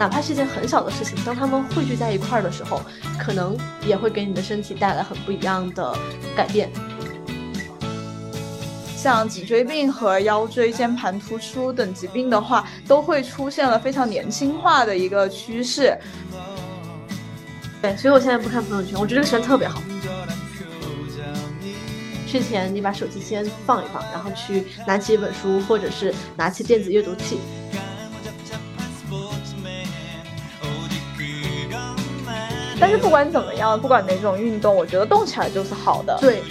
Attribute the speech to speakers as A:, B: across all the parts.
A: 哪怕是一件很小的事情，当他们汇聚在一块儿的时候，可能也会给你的身体带来很不一样的改变。
B: 像脊椎病和腰椎间盘突出等疾病的话，都会出现了非常年轻化的一个趋势。
A: 对，所以我现在不看朋友圈，我觉得这个时间特别好。睡前你把手机先放一放，然后去拿起一本书，或者是拿起电子阅读器。
B: 但是不管怎么样，不管哪种运动，我觉得动起来就是好的。
A: 对。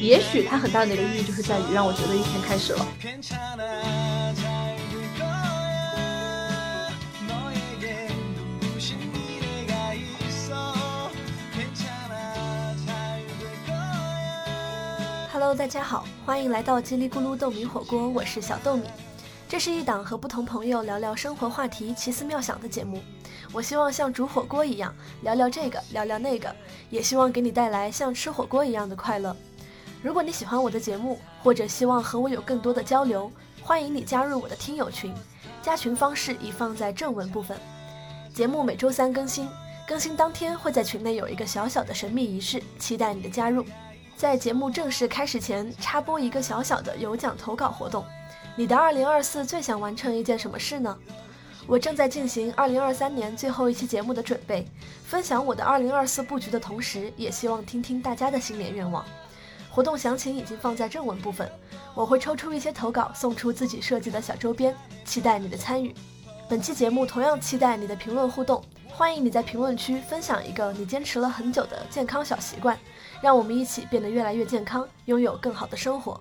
A: 也许它很大的一个意义就是在于让我觉得一天开始了。
C: Hello，大家好，欢迎来到叽里咕噜豆米火锅，我是小豆米。这是一档和不同朋友聊聊生活话题、奇思妙想的节目。我希望像煮火锅一样聊聊这个，聊聊那个，也希望给你带来像吃火锅一样的快乐。如果你喜欢我的节目，或者希望和我有更多的交流，欢迎你加入我的听友群。加群方式已放在正文部分。节目每周三更新，更新当天会在群内有一个小小的神秘仪式，期待你的加入。在节目正式开始前，插播一个小小的有奖投稿活动。你的二零二四最想完成一件什么事呢？我正在进行二零二三年最后一期节目的准备，分享我的二零二四布局的同时，也希望听听大家的新年愿望。活动详情已经放在正文部分，我会抽出一些投稿，送出自己设计的小周边，期待你的参与。本期节目同样期待你的评论互动，欢迎你在评论区分享一个你坚持了很久的健康小习惯，让我们一起变得越来越健康，拥有更好的生活。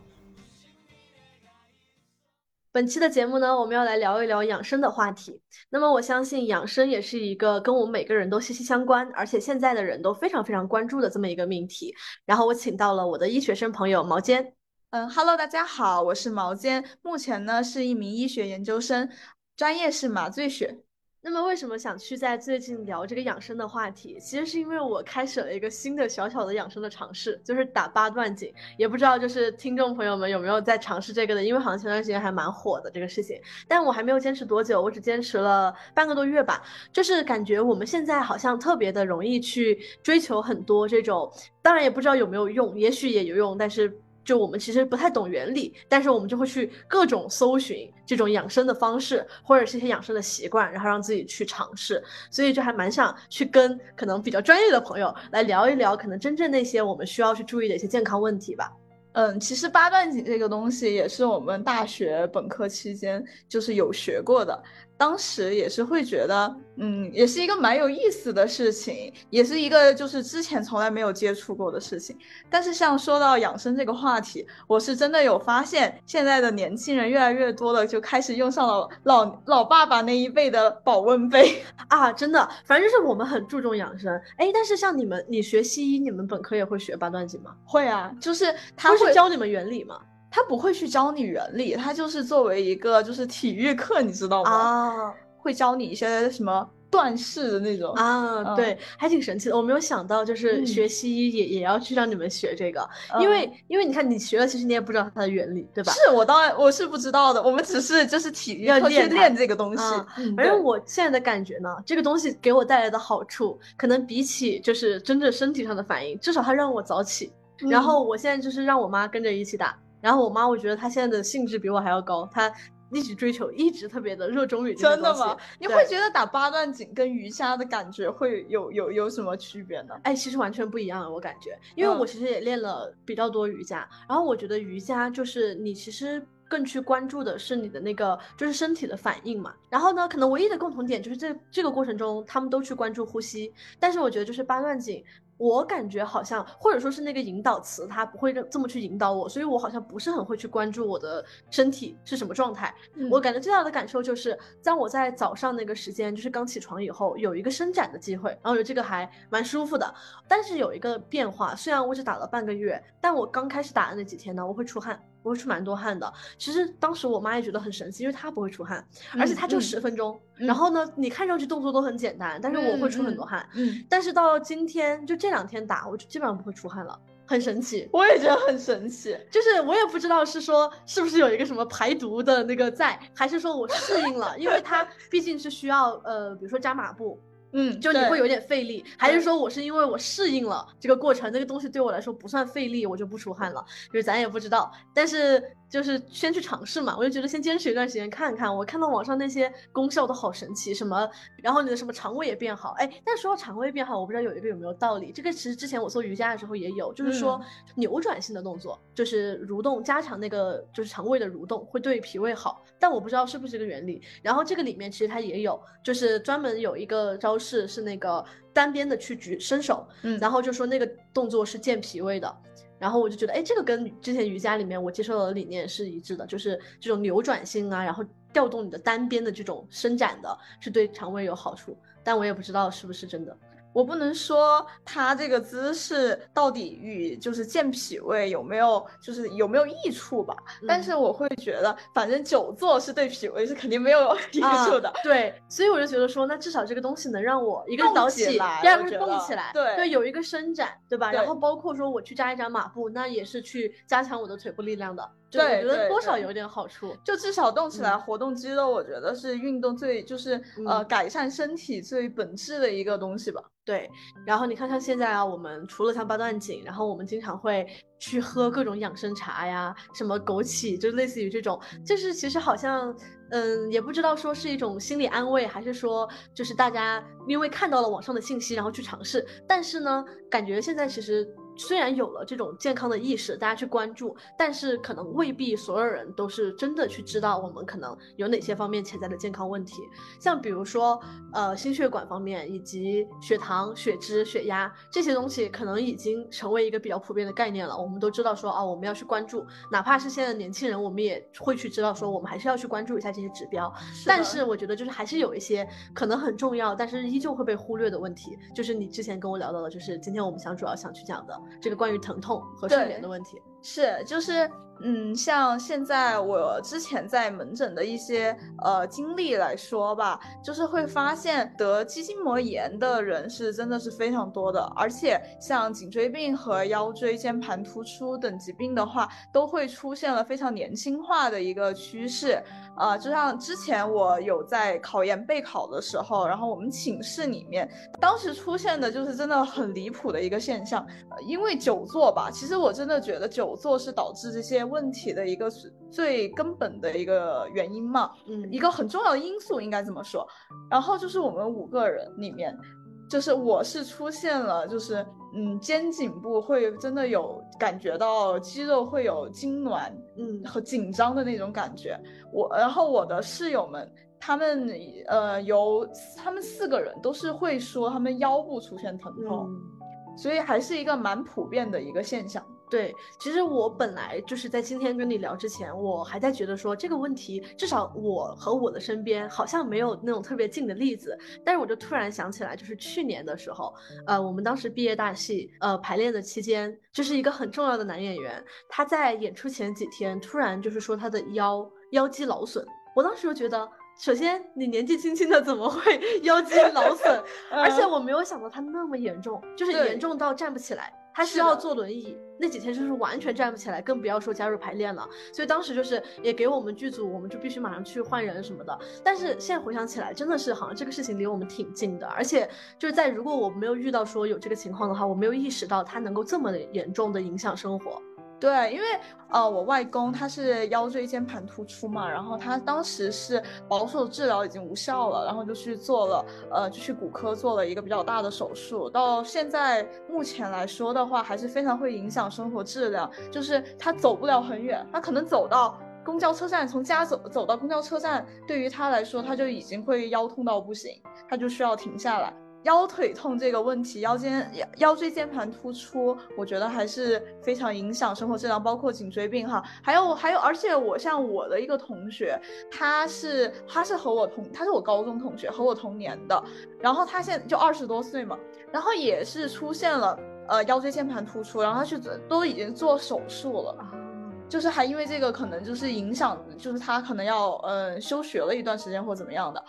A: 本期的节目呢，我们要来聊一聊养生的话题。那么我相信养生也是一个跟我们每个人都息息相关，而且现在的人都非常非常关注的这么一个命题。然后我请到了我的医学生朋友毛尖。
B: 嗯，Hello，大家好，我是毛尖，目前呢是一名医学研究生，专业是麻醉学。
A: 那么为什么想去在最近聊这个养生的话题？其实是因为我开始了一个新的小小的养生的尝试，就是打八段锦。也不知道就是听众朋友们有没有在尝试这个的？因为好像前段时间还蛮火的这个事情，但我还没有坚持多久，我只坚持了半个多月吧。就是感觉我们现在好像特别的容易去追求很多这种，当然也不知道有没有用，也许也有用，但是。就我们其实不太懂原理，但是我们就会去各种搜寻这种养生的方式，或者是一些养生的习惯，然后让自己去尝试。所以就还蛮想去跟可能比较专业的朋友来聊一聊，可能真正那些我们需要去注意的一些健康问题吧。
B: 嗯，其实八段锦这个东西也是我们大学本科期间就是有学过的。当时也是会觉得，嗯，也是一个蛮有意思的事情，也是一个就是之前从来没有接触过的事情。但是像说到养生这个话题，我是真的有发现，现在的年轻人越来越多的，就开始用上了老老爸爸那一辈的保温杯
A: 啊，真的，反正就是我们很注重养生。哎，但是像你们，你学西医，你们本科也会学八段锦吗？
B: 会啊，就是他
A: 会教你们原理吗？
B: 他不会去教你原理，他就是作为一个就是体育课，你知道吗？啊，会教你一些什么断式的那种
A: 啊，对，还挺神奇的。我没有想到，就是学西医也也要去让你们学这个，因为因为你看你学了，其实你也不知道它的原理，对吧？
B: 是我当然我是不知道的，我们只是就是体育课去练这个东西。
A: 反正我现在的感觉呢，这个东西给我带来的好处，可能比起就是真正身体上的反应，至少它让我早起。然后我现在就是让我妈跟着一起打。然后我妈，我觉得她现在的兴致比我还要高，她一直追求，一直特别的热衷于
B: 真的吗？你会觉得打八段锦跟瑜伽的感觉会有有有什么区别呢？
A: 哎，其实完全不一样，我感觉，因为我其实也练了比较多瑜伽，然后我觉得瑜伽就是你其实更去关注的是你的那个就是身体的反应嘛。然后呢，可能唯一的共同点就是这这个过程中他们都去关注呼吸，但是我觉得就是八段锦。我感觉好像，或者说是那个引导词，它不会这么去引导我，所以我好像不是很会去关注我的身体是什么状态。我感觉最大的感受就是，当我在早上那个时间，就是刚起床以后，有一个伸展的机会，然后觉得这个还蛮舒服的。但是有一个变化，虽然我只打了半个月，但我刚开始打的那几天呢，我会出汗。我会出蛮多汗的。其实当时我妈也觉得很神奇，因为她不会出汗，而且她就十分钟。然后呢，你看上去动作都很简单，但是我会出很多汗。嗯。但是到今天就这两天打，我就基本上不会出汗了。很神奇，
B: 我也觉得很神奇。
A: 就是我也不知道是说是不是有一个什么排毒的那个在，还是说我适应了，因为它毕竟是需要呃，比如说扎马步。
B: 嗯，
A: 就你会有点费力，还是说我是因为我适应了这个过程，那个东西对我来说不算费力，我就不出汗了，就是咱也不知道，但是就是先去尝试嘛，我就觉得先坚持一段时间看看。我看到网上那些功效都好神奇，什么，然后你的什么肠胃也变好，哎，但说到肠胃变好，我不知道有一个有没有道理，这个其实之前我做瑜伽的时候也有，就是说扭转性的动作，就是蠕动加强那个就是肠胃的蠕动会对脾胃好，但我不知道是不是这个原理。然后这个里面其实它也有，就是专门有一个招式。是是那个单边的去举伸手，嗯，然后就说那个动作是健脾胃的，然后我就觉得，哎，这个跟之前瑜伽里面我接受的理念是一致的，就是这种扭转性啊，然后调动你的单边的这种伸展的，是对肠胃有好处，但我也不知道是不是真的。
B: 我不能说他这个姿势到底与就是健脾胃有没有就是有没有益处吧，但是我会觉得，反正久坐是对脾胃是肯定没有 益处的。
A: 对，所以我就觉得说，那至少这个东西能让我一个早起，第二个是动起来，
B: 对
A: 对，有一个伸展，对吧？然后包括说我去扎一扎马步，那也是去加强我的腿部力量的。
B: 对，
A: 我觉得多少有点好处，
B: 就至少动起来活动肌肉，我觉得是运动最就是呃改善身体最本质的一个东西吧。
A: 对，然后你看像现在啊，我们除了像八段锦，然后我们经常会去喝各种养生茶呀，什么枸杞，就类似于这种，就是其实好像嗯也不知道说是一种心理安慰，还是说就是大家因为看到了网上的信息，然后去尝试，但是呢，感觉现在其实。虽然有了这种健康的意识，大家去关注，但是可能未必所有人都是真的去知道我们可能有哪些方面潜在的健康问题。像比如说，呃，心血管方面，以及血糖、血脂、血压这些东西，可能已经成为一个比较普遍的概念了。我们都知道说，啊，我们要去关注，哪怕是现在的年轻人，我们也会去知道说，我们还是要去关注一下这些指标。但是我觉得，就是还是有一些可能很重要，但是依旧会被忽略的问题。就是你之前跟我聊到的，就是今天我们想主要想去讲的。这个关于疼痛和睡眠的问题
B: 是，就是。嗯，像现在我之前在门诊的一些呃经历来说吧，就是会发现得肌筋膜炎的人是真的是非常多的，而且像颈椎病和腰椎间盘突出等疾病的话，都会出现了非常年轻化的一个趋势。啊，就像之前我有在考研备考的时候，然后我们寝室里面当时出现的就是真的很离谱的一个现象，因为久坐吧，其实我真的觉得久坐是导致这些。问题的一个最根本的一个原因嘛，嗯，一个很重要的因素应该这么说。然后就是我们五个人里面，就是我是出现了，就是嗯肩颈部会真的有感觉到肌肉会有痉挛，嗯和紧张的那种感觉。我然后我的室友们，他们呃有他们四个人都是会说他们腰部出现疼痛，所以还是一个蛮普遍的一个现象。
A: 对，其实我本来就是在今天跟你聊之前，我还在觉得说这个问题，至少我和我的身边好像没有那种特别近的例子。但是我就突然想起来，就是去年的时候，呃，我们当时毕业大戏，呃，排练的期间，就是一个很重要的男演员，他在演出前几天突然就是说他的腰腰肌劳损。我当时就觉得，首先你年纪轻轻的怎么会 腰肌劳损？而且我没有想到他那么严重，就是严重到站不起来。他需要坐轮椅，那几天就是完全站不起来，更不要说加入排练了。所以当时就是也给我们剧组，我们就必须马上去换人什么的。但是现在回想起来，真的是好像这个事情离我们挺近的，而且就是在如果我没有遇到说有这个情况的话，我没有意识到它能够这么严重的影响生活。
B: 对，因为呃，我外公他是腰椎间盘突出嘛，然后他当时是保守治疗已经无效了，然后就去做了，呃，就去骨科做了一个比较大的手术。到现在目前来说的话，还是非常会影响生活质量，就是他走不了很远，他可能走到公交车站，从家走走到公交车站，对于他来说，他就已经会腰痛到不行，他就需要停下来。腰腿痛这个问题，腰间腰腰椎间盘突出，我觉得还是非常影响生活质量，包括颈椎病哈，还有还有，而且我像我的一个同学，他是他是和我同，他是我高中同学，和我同年的，然后他现在就二十多岁嘛，然后也是出现了呃腰椎间盘突出，然后他去都已经做手术了啊，就是还因为这个可能就是影响，就是他可能要嗯休学了一段时间或怎么样的。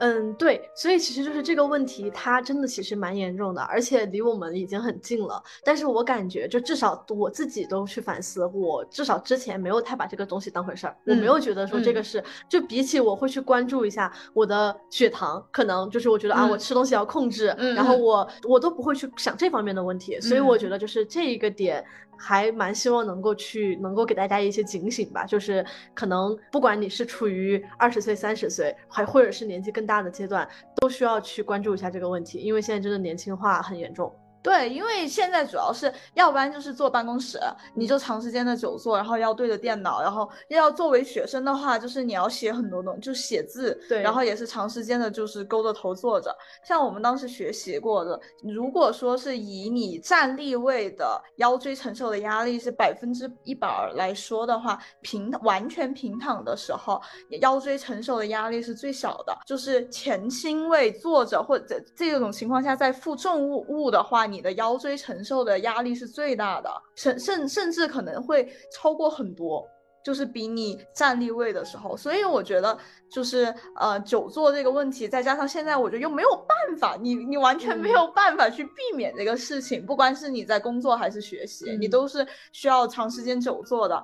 A: 嗯，对，所以其实就是这个问题，它真的其实蛮严重的，而且离我们已经很近了。但是我感觉，就至少我自己都去反思，我至少之前没有太把这个东西当回事儿，我没有觉得说这个是，就比起我会去关注一下我的血糖，可能就是我觉得啊，我吃东西要控制，然后我我都不会去想这方面的问题。所以我觉得就是这一个点。还蛮希望能够去，能够给大家一些警醒吧，就是可能不管你是处于二十岁、三十岁，还或者是年纪更大大的阶段，都需要去关注一下这个问题，因为现在真的年轻化很严重。
B: 对，因为现在主要是要不然就是坐办公室，你就长时间的久坐，然后要对着电脑，然后要作为学生的话，就是你要写很多东西，就写字，
A: 对，
B: 然后也是长时间的，就是勾着头坐着。像我们当时学习过的，如果说是以你站立位的腰椎承受的压力是百分之一百来说的话，平完全平躺的时候，腰椎承受的压力是最小的。就是前倾位坐着或者这种情况下在负重物物的话。你的腰椎承受的压力是最大的，甚甚甚至可能会超过很多，就是比你站立位的时候。所以我觉得，就是呃久坐这个问题，再加上现在我觉得又没有办法，你你完全没有办法去避免这个事情，不管是你在工作还是学习，你都是需要长时间久坐的。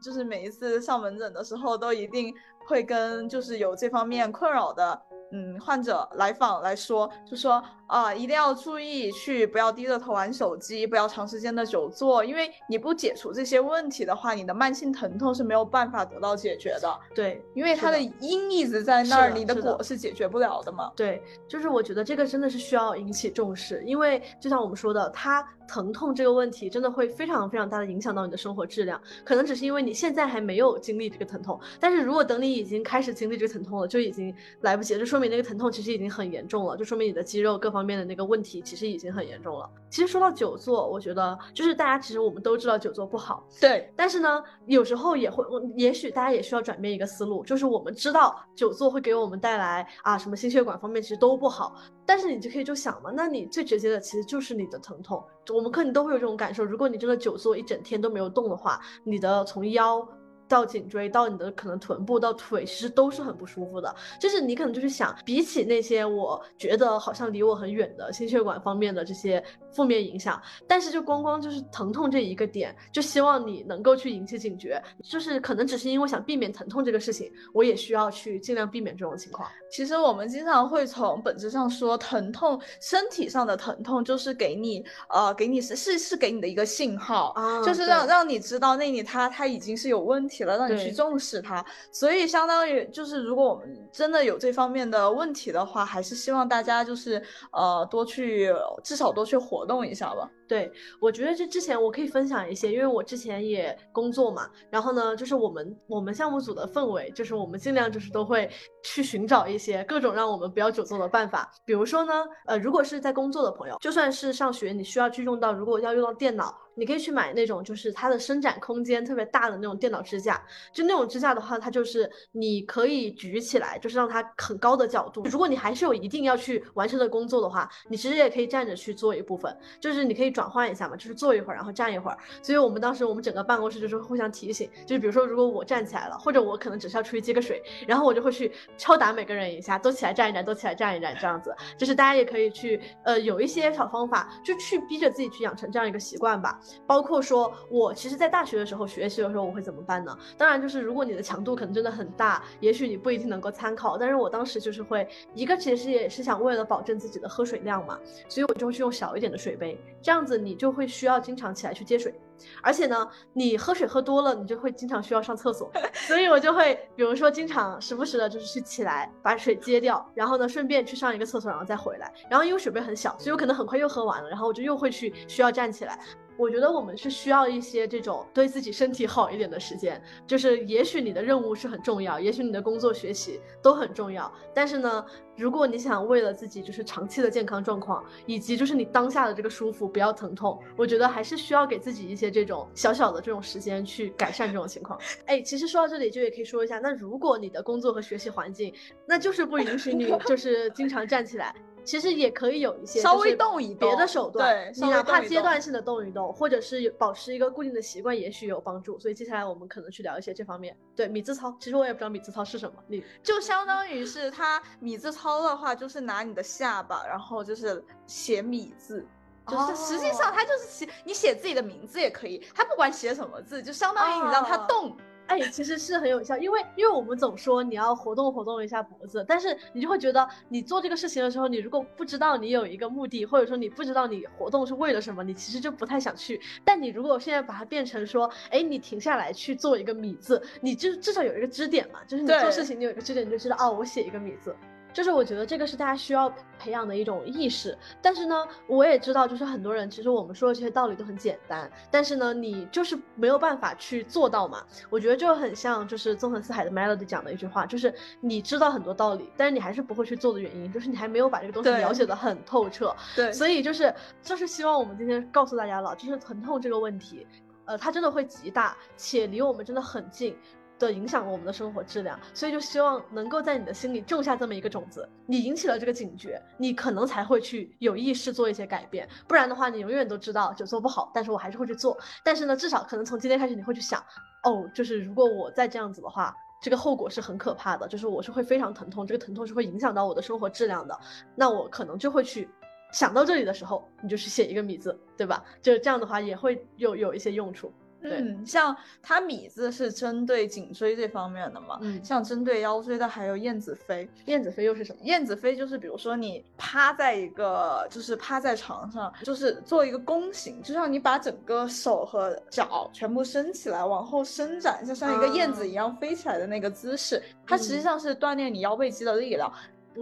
B: 就是每一次上门诊的时候，都一定会跟就是有这方面困扰的。嗯，患者来访来说，就说啊，一定要注意去，不要低着头玩手机，不要长时间的久坐，因为你不解除这些问题的话，你的慢性疼痛是没有办法得到解决的。
A: 对，
B: 因为它的因一直在那儿，你的果是解决不了的嘛。
A: 对，就是我觉得这个真的是需要引起重视，因为就像我们说的，它。疼痛这个问题真的会非常非常大的影响到你的生活质量，可能只是因为你现在还没有经历这个疼痛，但是如果等你已经开始经历这个疼痛了，就已经来不及了，就说明那个疼痛其实已经很严重了，就说明你的肌肉各方面的那个问题其实已经很严重了。其实说到久坐，我觉得就是大家其实我们都知道久坐不好，
B: 对，
A: 但是呢，有时候也会，也许大家也需要转变一个思路，就是我们知道久坐会给我们带来啊什么心血管方面其实都不好，但是你就可以就想嘛，那你最直接的其实就是你的疼痛。我们可能都会有这种感受，如果你真的久坐一整天都没有动的话，你的从腰。到颈椎，到你的可能臀部，到腿，其实都是很不舒服的。就是你可能就是想，比起那些我觉得好像离我很远的心血管方面的这些负面影响，但是就光光就是疼痛这一个点，就希望你能够去引起警觉。就是可能只是因为想避免疼痛这个事情，我也需要去尽量避免这种情况。
B: 其实我们经常会从本质上说，疼痛身体上的疼痛就是给你呃给你是是是给你的一个信号，就是让让你知道那里它它已经是有问题。了，让你去重视它，所以相当于就是，如果我们真的有这方面的问题的话，还是希望大家就是呃多去，至少多去活动一下吧。
A: 对，我觉得这之前我可以分享一些，因为我之前也工作嘛，然后呢，就是我们我们项目组的氛围，就是我们尽量就是都会去寻找一些各种让我们不要久坐的办法。比如说呢，呃，如果是在工作的朋友，就算是上学，你需要去用到，如果要用到电脑。你可以去买那种，就是它的伸展空间特别大的那种电脑支架。就那种支架的话，它就是你可以举起来，就是让它很高的角度。如果你还是有一定要去完成的工作的话，你其实也可以站着去做一部分，就是你可以转换一下嘛，就是坐一会儿，然后站一会儿。所以我们当时我们整个办公室就是互相提醒，就是比如说如果我站起来了，或者我可能只是要出去接个水，然后我就会去敲打每个人一下，都起来站一站，都起来站一站，这样子。就是大家也可以去，呃，有一些小方法，就去逼着自己去养成这样一个习惯吧。包括说，我其实，在大学的时候学习的时候，我会怎么办呢？当然，就是如果你的强度可能真的很大，也许你不一定能够参考。但是我当时就是会，一个其实也是想为了保证自己的喝水量嘛，所以我就会去用小一点的水杯，这样子你就会需要经常起来去接水。而且呢，你喝水喝多了，你就会经常需要上厕所，所以我就会，比如说经常时不时的就是去起来把水接掉，然后呢，顺便去上一个厕所，然后再回来。然后因为水杯很小，所以我可能很快又喝完了，然后我就又会去需要站起来。我觉得我们是需要一些这种对自己身体好一点的时间，就是也许你的任务是很重要，也许你的工作学习都很重要，但是呢，如果你想为了自己就是长期的健康状况，以及就是你当下的这个舒服，不要疼痛，我觉得还是需要给自己一些这种小小的这种时间去改善这种情况。哎，其实说到这里就也可以说一下，那如果你的工作和学习环境，那就是不允许你就是经常站起来。其实也可以有一些
B: 稍微动一动
A: 别的手段，
B: 对，
A: 你哪怕阶
B: 段。
A: 段性的动一动，或者是保持一个固定的习惯，也许有帮助。所以接下来我们可能去聊一些这方面。对，米字操，其实我也不知道米字操是什么，你
B: 就相当于是它米字操的话，就是拿你的下巴，然后就是写米字，就是实际上它就是写你写自己的名字也可以，它不管写什么字，就相当于你让它动。
A: 哎，其实是很有效，因为因为我们总说你要活动活动一下脖子，但是你就会觉得你做这个事情的时候，你如果不知道你有一个目的，或者说你不知道你活动是为了什么，你其实就不太想去。但你如果现在把它变成说，哎，你停下来去做一个米字，你就至少有一个支点嘛，就是你做事情你有一个支点，你就知道哦，我写一个米字。就是我觉得这个是大家需要培养的一种意识，但是呢，我也知道，就是很多人其实我们说的这些道理都很简单，但是呢，你就是没有办法去做到嘛。我觉得就很像就是纵横四海的 Melody 讲的一句话，就是你知道很多道理，但是你还是不会去做的原因，就是你还没有把这个东西了解的很透彻。
B: 对，
A: 所以就是就是希望我们今天告诉大家了，就是疼痛这个问题，呃，它真的会极大，且离我们真的很近。的影响我们的生活质量，所以就希望能够在你的心里种下这么一个种子，你引起了这个警觉，你可能才会去有意识做一些改变，不然的话，你永远都知道就做不好，但是我还是会去做，但是呢，至少可能从今天开始你会去想，哦，就是如果我再这样子的话，这个后果是很可怕的，就是我是会非常疼痛，这个疼痛是会影响到我的生活质量的，那我可能就会去想到这里的时候，你就去写一个米字，对吧？就这样的话也会有有一些用处。
B: 嗯，像它米字是针对颈椎这方面的嘛，嗯，像针对腰椎的还有燕子飞。
A: 燕子飞又是什么？
B: 燕子飞就是比如说你趴在一个，就是趴在床上，就是做一个弓形，就像你把整个手和脚全部伸起来，往后伸展，就像一个燕子一样飞起来的那个姿势，它实际上是锻炼你腰背肌的力量。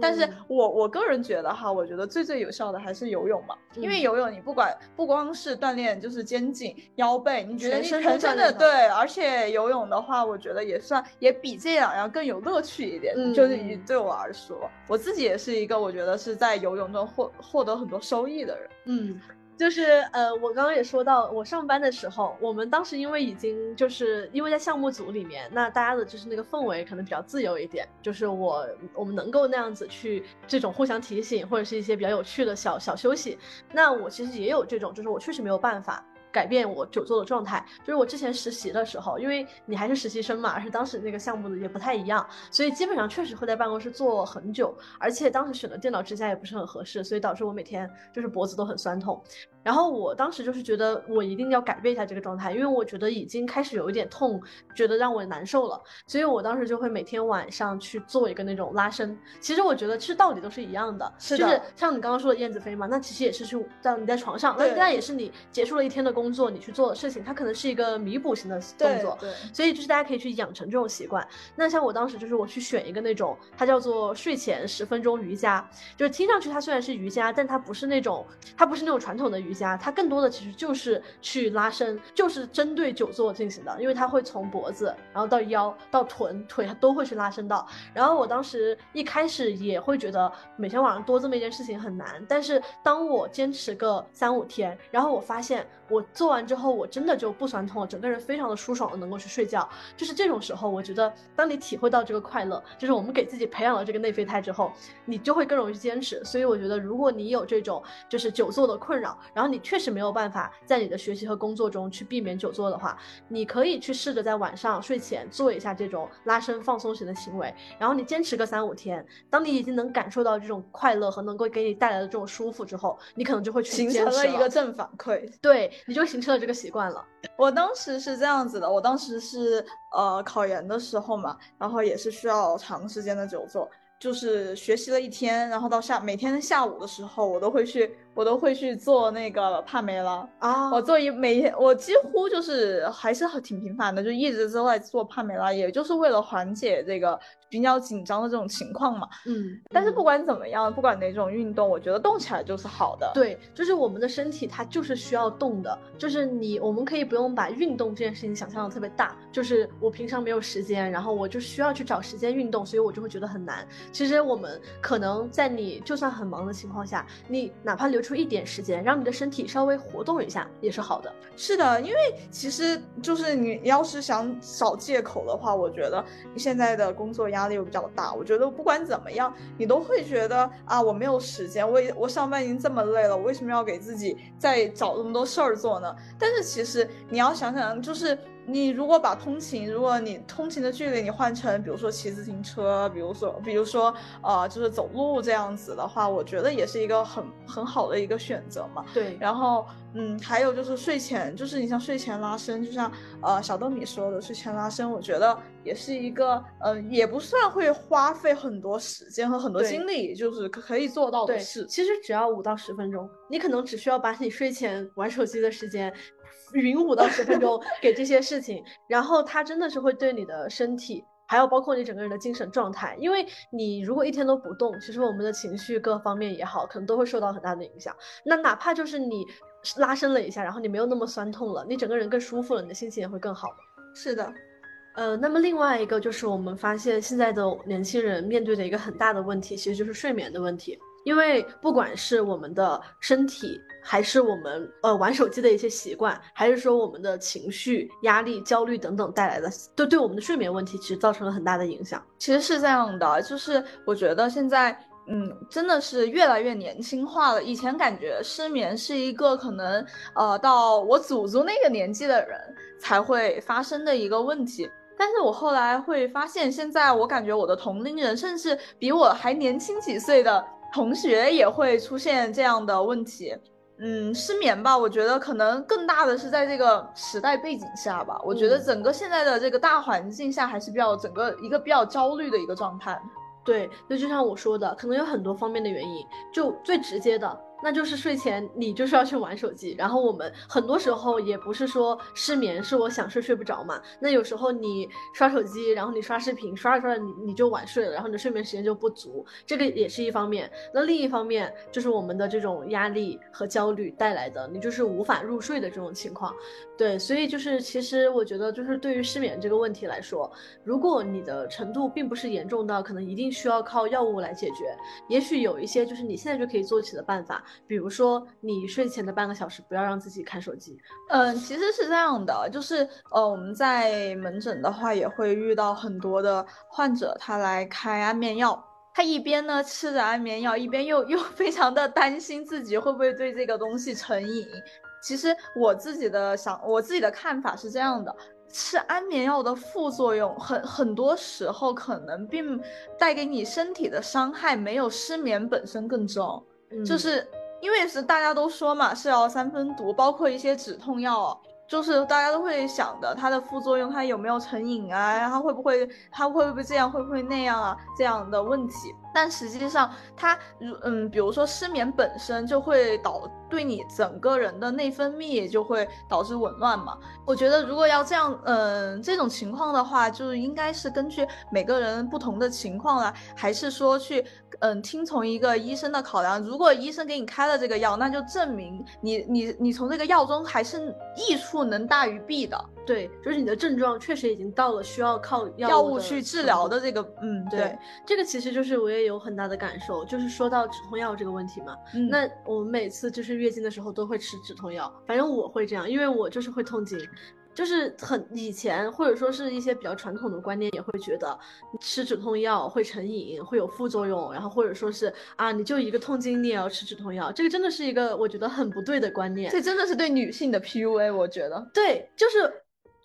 B: 但是我我个人觉得哈，我觉得最最有效的还是游泳嘛，因为游泳你不管不光是锻炼就是肩颈腰背，你觉得你全身的对，而且游泳的话，我觉得也算也比这两样更有乐趣一点。就是你对我来说，我自己也是一个我觉得是在游泳中获获得很多收益的人。
A: 嗯。就是呃，我刚刚也说到，我上班的时候，我们当时因为已经就是因为在项目组里面，那大家的就是那个氛围可能比较自由一点，就是我我们能够那样子去这种互相提醒或者是一些比较有趣的小小休息。那我其实也有这种，就是我确实没有办法。改变我久坐的状态，就是我之前实习的时候，因为你还是实习生嘛，而且当时那个项目也不太一样，所以基本上确实会在办公室坐很久，而且当时选的电脑支架也不是很合适，所以导致我每天就是脖子都很酸痛。然后我当时就是觉得我一定要改变一下这个状态，因为我觉得已经开始有一点痛，觉得让我难受了，所以我当时就会每天晚上去做一个那种拉伸。其实我觉得其实道理都是一样的，就是像你刚刚说的燕子飞嘛，那其实也是去让你在床上，那那也是你结束了一天的工作，你去做的事情，它可能是一个弥补型的动作。
B: 对，
A: 所以就是大家可以去养成这种习惯。那像我当时就是我去选一个那种，它叫做睡前十分钟瑜伽，就是听上去它虽然是瑜伽，但它不是那种它不是那种传统的瑜伽，它更多的其实就是去拉伸，就是针对久坐进行的，因为它会从脖子，然后到腰，到臀腿，它都会去拉伸到。然后我当时一开始也会觉得每天晚上多这么一件事情很难，但是当我坚持个三五天，然后我发现我做完之后，我真的就不酸痛了，整个人非常的舒爽的能够去睡觉。就是这种时候，我觉得当你体会到这个快乐，就是我们给自己培养了这个内啡肽之后，你就会更容易坚持。所以我觉得，如果你有这种就是久坐的困扰，然后你确实。没有办法在你的学习和工作中去避免久坐的话，你可以去试着在晚上睡前做一下这种拉伸放松型的行为，然后你坚持个三五天，当你已经能感受到这种快乐和能够给你带来的这种舒服之后，你可能就会去
B: 形成了一个正反馈，
A: 对，你就形成了这个习惯了。
B: 我当时是这样子的，我当时是呃考研的时候嘛，然后也是需要长时间的久坐，就是学习了一天，然后到下每天下午的时候，我都会去。我都会去做那个帕梅拉啊，我做一每天，我几乎就是还是很挺频繁的，就一直都在做帕梅拉，也就是为了缓解这个比较紧张的这种情况嘛。
A: 嗯，
B: 但是不管怎么样，不管哪种运动，我觉得动起来就是好的。
A: 对，就是我们的身体它就是需要动的，就是你我们可以不用把运动这件事情想象的特别大，就是我平常没有时间，然后我就需要去找时间运动，所以我就会觉得很难。其实我们可能在你就算很忙的情况下，你哪怕留。出一点时间，让你的身体稍微活动一下，也是好的。
B: 是的，因为其实就是你要是想找借口的话，我觉得你现在的工作压力又比较大，我觉得不管怎么样，你都会觉得啊，我没有时间，我我上班已经这么累了，我为什么要给自己再找那么多事儿做呢？但是其实你要想想，就是。你如果把通勤，如果你通勤的距离你换成，比如说骑自行车，比如说，比如说，呃，就是走路这样子的话，我觉得也是一个很很好的一个选择嘛。
A: 对。
B: 然后，嗯，还有就是睡前，就是你像睡前拉伸，就像呃小豆米说的，睡前拉伸，我觉得也是一个，嗯，也不算会花费很多时间和很多精力，就是可以做到的事。
A: 其实只要五到十分钟，你可能只需要把你睡前玩手机的时间。匀五到十分钟给这些事情，然后它真的是会对你的身体，还有包括你整个人的精神状态，因为你如果一天都不动，其实我们的情绪各方面也好，可能都会受到很大的影响。那哪怕就是你拉伸了一下，然后你没有那么酸痛了，你整个人更舒服了，你的心情也会更好。
B: 是的，
A: 呃，那么另外一个就是我们发现现在的年轻人面对的一个很大的问题，其实就是睡眠的问题。因为不管是我们的身体，还是我们呃玩手机的一些习惯，还是说我们的情绪、压力、焦虑等等带来的，都对我们的睡眠问题其实造成了很大的影响。
B: 其实是这样的，就是我觉得现在，嗯，真的是越来越年轻化了。以前感觉失眠是一个可能，呃，到我祖祖那个年纪的人才会发生的一个问题。但是我后来会发现，现在我感觉我的同龄人，甚至比我还年轻几岁的。同学也会出现这样的问题，嗯，失眠吧，我觉得可能更大的是在这个时代背景下吧。我觉得整个现在的这个大环境下，还是比较整个一个比较焦虑的一个状态。
A: 对，那就像我说的，可能有很多方面的原因，就最直接的。那就是睡前你就是要去玩手机，然后我们很多时候也不是说失眠，是我想睡睡不着嘛。那有时候你刷手机，然后你刷视频，刷着刷着你你就晚睡了，然后你的睡眠时间就不足，这个也是一方面。那另一方面就是我们的这种压力和焦虑带来的，你就是无法入睡的这种情况。对，所以就是其实我觉得就是对于失眠这个问题来说，如果你的程度并不是严重到可能一定需要靠药物来解决，也许有一些就是你现在就可以做起的办法。比如说，你睡前的半个小时不要让自己看手机。
B: 嗯，其实是这样的，就是呃，我们在门诊的话也会遇到很多的患者，他来开安眠药，他一边呢吃着安眠药，一边又又非常的担心自己会不会对这个东西成瘾。其实我自己的想，我自己的看法是这样的，吃安眠药的副作用很很多时候可能并带给你身体的伤害没有失眠本身更重，就是。因为是大家都说嘛，是药三分毒，包括一些止痛药，就是大家都会想的，它的副作用，它有没有成瘾啊？它会不会，它会不会这样，会不会那样啊？这样的问题。但实际上，它如，嗯，比如说失眠本身就会导对你整个人的内分泌就会导致紊乱嘛。我觉得如果要这样，嗯，这种情况的话，就是应该是根据每个人不同的情况来，还是说去，嗯，听从一个医生的考量。如果医生给你开了这个药，那就证明你你你从这个药中还是益处能大于弊的。
A: 对，就是你的症状确实已经到了需要靠
B: 药
A: 物
B: 去治疗的这个，嗯，
A: 对，这个其实就是我也有很大的感受，就是说到止痛药这个问题嘛，那我们每次就是月经的时候都会吃止痛药，反正我会这样，因为我就是会痛经，就是很以前或者说是一些比较传统的观念也会觉得吃止痛药会成瘾，会有副作用，然后或者说是啊你就一个痛经你也要吃止痛药，这个真的是一个我觉得很不对的观念，
B: 这真的是对女性的 PUA，我觉得，
A: 对，就是。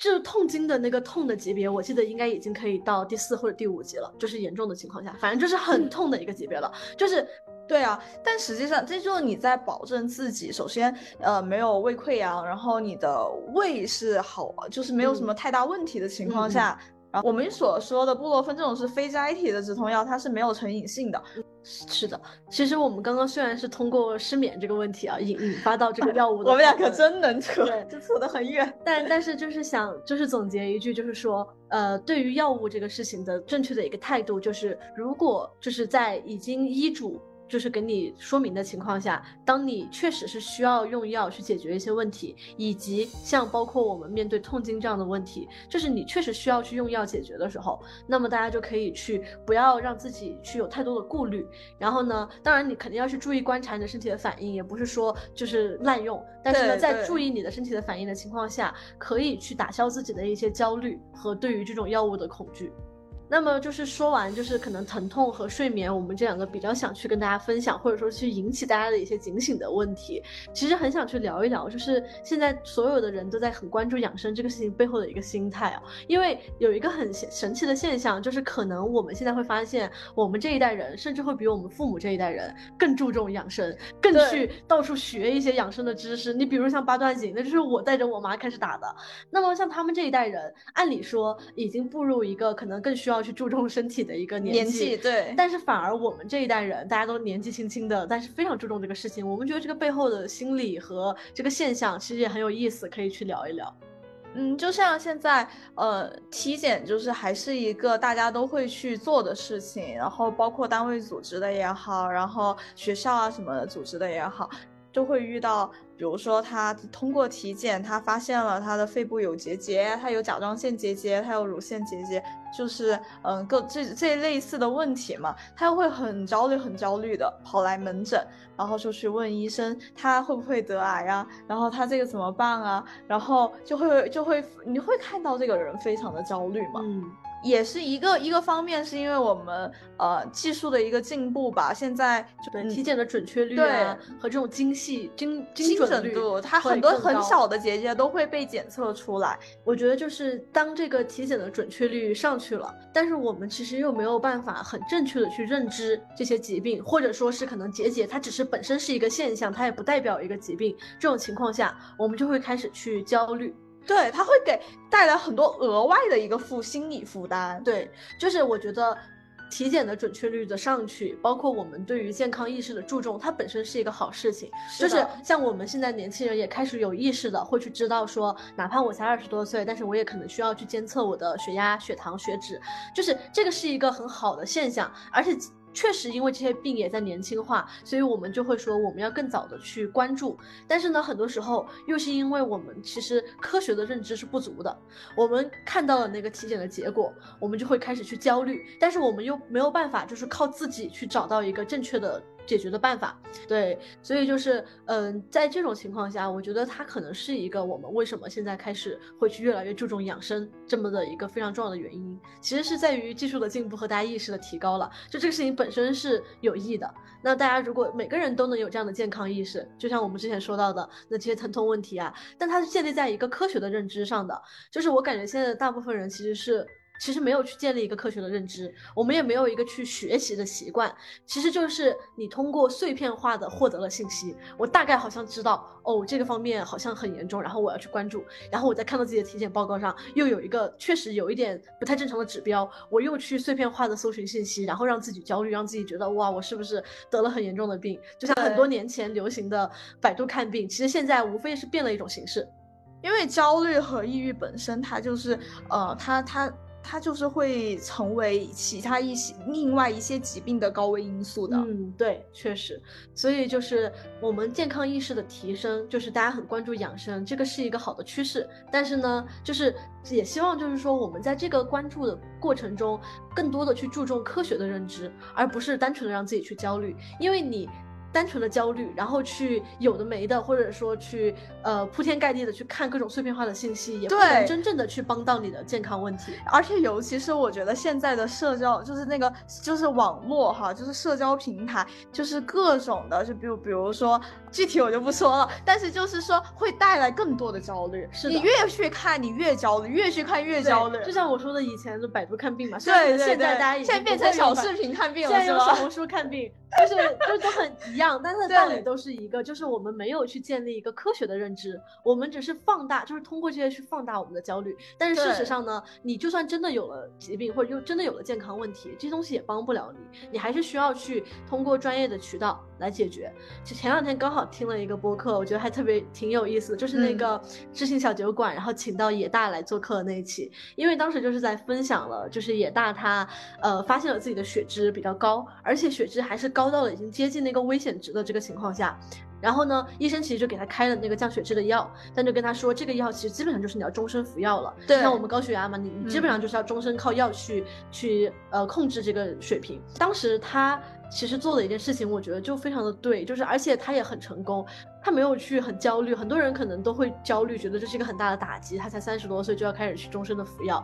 A: 就是痛经的那个痛的级别，我记得应该已经可以到第四或者第五级了，就是严重的情况下，反正就是很痛的一个级别了。就是，
B: 对啊，但实际上这就是你在保证自己首先呃没有胃溃疡，然后你的胃是好，就是没有什么太大问题的情况下。我们所说的布洛芬这种是非甾体的止痛药，它是没有成瘾性的。
A: 是的，其实我们刚刚虽然是通过失眠这个问题啊引引发到这个 药物的，
B: 我们俩可真能扯，
A: 对，
B: 就扯得很远。
A: 但但是就是想就是总结一句，就是说，呃，对于药物这个事情的正确的一个态度，就是如果就是在已经医嘱。就是给你说明的情况下，当你确实是需要用药去解决一些问题，以及像包括我们面对痛经这样的问题，就是你确实需要去用药解决的时候，那么大家就可以去不要让自己去有太多的顾虑。然后呢，当然你肯定要去注意观察你的身体的反应，也不是说就是滥用，但是呢，在注意你的身体的反应的情况下，可以去打消自己的一些焦虑和对于这种药物的恐惧。那么就是说完，就是可能疼痛和睡眠，我们这两个比较想去跟大家分享，或者说去引起大家的一些警醒的问题。其实很想去聊一聊，就是现在所有的人都在很关注养生这个事情背后的一个心态啊。因为有一个很神奇的现象，就是可能我们现在会发现，我们这一代人甚至会比我们父母这一代人更注重养生，更去到处学一些养生的知识。你比如像八段锦，那就是我带着我妈开始打的。那么像他们这一代人，按理说已经步入一个可能更需要。去注重身体的一个
B: 年
A: 纪，
B: 对，
A: 但是反而我们这一代人，大家都年纪轻轻的，但是非常注重这个事情。我们觉得这个背后的心理和这个现象其实也很有意思，可以去聊一聊。
B: 嗯，就像现在，呃，体检就是还是一个大家都会去做的事情，然后包括单位组织的也好，然后学校啊什么组织的也好。就会遇到，比如说他通过体检，他发现了他的肺部有结节，他有甲状腺结节，他有乳腺结节，就是嗯，各这这类似的问题嘛，他会很焦虑，很焦虑的跑来门诊，然后就去问医生，他会不会得癌啊？然后他这个怎么办啊？然后就会就会你会看到这个人非常的焦虑嘛。
A: 嗯。
B: 也是一个一个方面，是因为我们呃技术的一个进步吧。现在
A: 对体检的准确率啊，和这种精细精精准
B: 度，它很多很小的结节都会被检测出来。
A: 我觉得就是当这个体检的准确率上去了，但是我们其实又没有办法很正确的去认知这些疾病，或者说是可能结节它只是本身是一个现象，它也不代表一个疾病。这种情况下，我们就会开始去焦虑。
B: 对，它会给带来很多额外的一个负心理负担。
A: 对，就是我觉得体检的准确率的上去，包括我们对于健康意识的注重，它本身是一个好事情。就是像我们现在年轻人也开始有意识的会去知道说，哪怕我才二十多岁，但是我也可能需要去监测我的血压、血糖、血脂，就是这个是一个很好的现象，而且。确实，因为这些病也在年轻化，所以我们就会说我们要更早的去关注。但是呢，很多时候又是因为我们其实科学的认知是不足的，我们看到了那个体检的结果，我们就会开始去焦虑，但是我们又没有办法，就是靠自己去找到一个正确的。解决的办法，对，所以就是，嗯，在这种情况下，我觉得它可能是一个我们为什么现在开始会去越来越注重养生这么的一个非常重要的原因，其实是在于技术的进步和大家意识的提高了，就这个事情本身是有益的。那大家如果每个人都能有这样的健康意识，就像我们之前说到的那这些疼痛问题啊，但它是建立在一个科学的认知上的，就是我感觉现在大部分人其实是。其实没有去建立一个科学的认知，我们也没有一个去学习的习惯。其实就是你通过碎片化的获得了信息，我大概好像知道哦，这个方面好像很严重，然后我要去关注。然后我再看到自己的体检报告上又有一个确实有一点不太正常的指标，我又去碎片化的搜寻信息，然后让自己焦虑，让自己觉得哇，我是不是得了很严重的病？就像很多年前流行的百度看病，其实现在无非是变了一种形式。
B: 因为焦虑和抑郁本身，它就是呃，它它。它就是会成为其他一些另外一些疾病的高危因素的。
A: 嗯，对，确实。所以就是我们健康意识的提升，就是大家很关注养生，这个是一个好的趋势。但是呢，就是也希望就是说我们在这个关注的过程中，更多的去注重科学的认知，而不是单纯的让自己去焦虑，因为你。单纯的焦虑，然后去有的没的，或者说去呃铺天盖地的去看各种碎片化的信息，也不能真正的去帮到你的健康问题。
B: 而且尤其是我觉得现在的社交，就是那个就是网络哈，就是社交平台，就是各种的，就比如比如说具体我就不说了，但是就是说会带来更多的焦虑。
A: 是
B: 你越去看，你越焦虑，越去看越焦虑。
A: 就像我说的，以前就百度看病嘛，
B: 对对对，
A: 现在大家已
B: 经现在变成小视频看病了，
A: 现在用小红书看病。就是就都很一样，但是道理都是一个，就是我们没有去建立一个科学的认知，我们只是放大，就是通过这些去放大我们的焦虑。但是事实上呢，你就算真的有了疾病，或者就真的有了健康问题，这些东西也帮不了你，你还是需要去通过专业的渠道来解决。就前两天刚好听了一个播客，我觉得还特别挺有意思，就是那个知性小酒馆，然后请到野大来做客的那一期，因为当时就是在分享了，就是野大他呃发现了自己的血脂比较高，而且血脂还是高。高到了已经接近那个危险值的这个情况下。然后呢，医生其实就给他开了那个降血脂的药，但就跟他说，这个药其实基本上就是你要终身服药了。
B: 对，
A: 像我们高血压嘛，你你基本上就是要终身靠药去去呃控制这个水平。当时他其实做的一件事情，我觉得就非常的对，就是而且他也很成功，他没有去很焦虑。很多人可能都会焦虑，觉得这是一个很大的打击。他才三十多岁就要开始去终身的服药，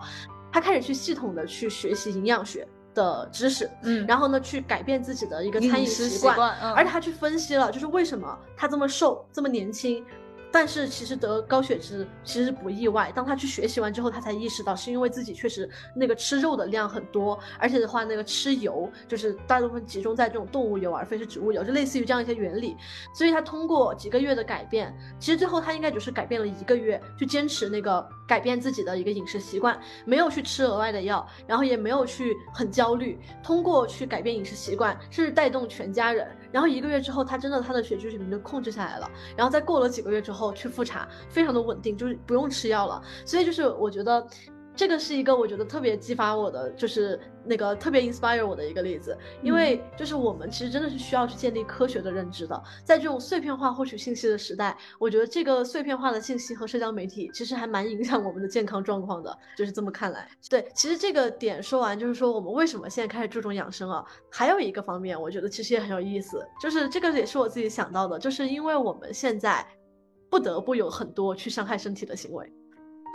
A: 他开始去系统的去学习营养学。的知识，
B: 嗯，
A: 然后呢，去改变自己的一个餐饮习
B: 惯，
A: 而且他去分析了，就是为什么他这么瘦，这么年轻。但是其实得高血脂其实不意外。当他去学习完之后，他才意识到是因为自己确实那个吃肉的量很多，而且的话那个吃油就是大部分集中在这种动物油而非是植物油，就类似于这样一些原理。所以他通过几个月的改变，其实最后他应该只是改变了一个月，去坚持那个改变自己的一个饮食习惯，没有去吃额外的药，然后也没有去很焦虑。通过去改变饮食习惯，甚至带动全家人。然后一个月之后，他真的他的血脂水平就控制下来了。然后再过了几个月之后去复查，非常的稳定，就是不用吃药了。所以就是我觉得。这个是一个我觉得特别激发我的，就是那个特别 inspire 我的一个例子，因为就是我们其实真的是需要去建立科学的认知的，在这种碎片化获取信息的时代，我觉得这个碎片化的信息和社交媒体其实还蛮影响我们的健康状况的，就是这么看来。对，其实这个点说完，就是说我们为什么现在开始注重养生啊？还有一个方面，我觉得其实也很有意思，就是这个也是我自己想到的，就是因为我们现在不得不有很多去伤害身体的行为。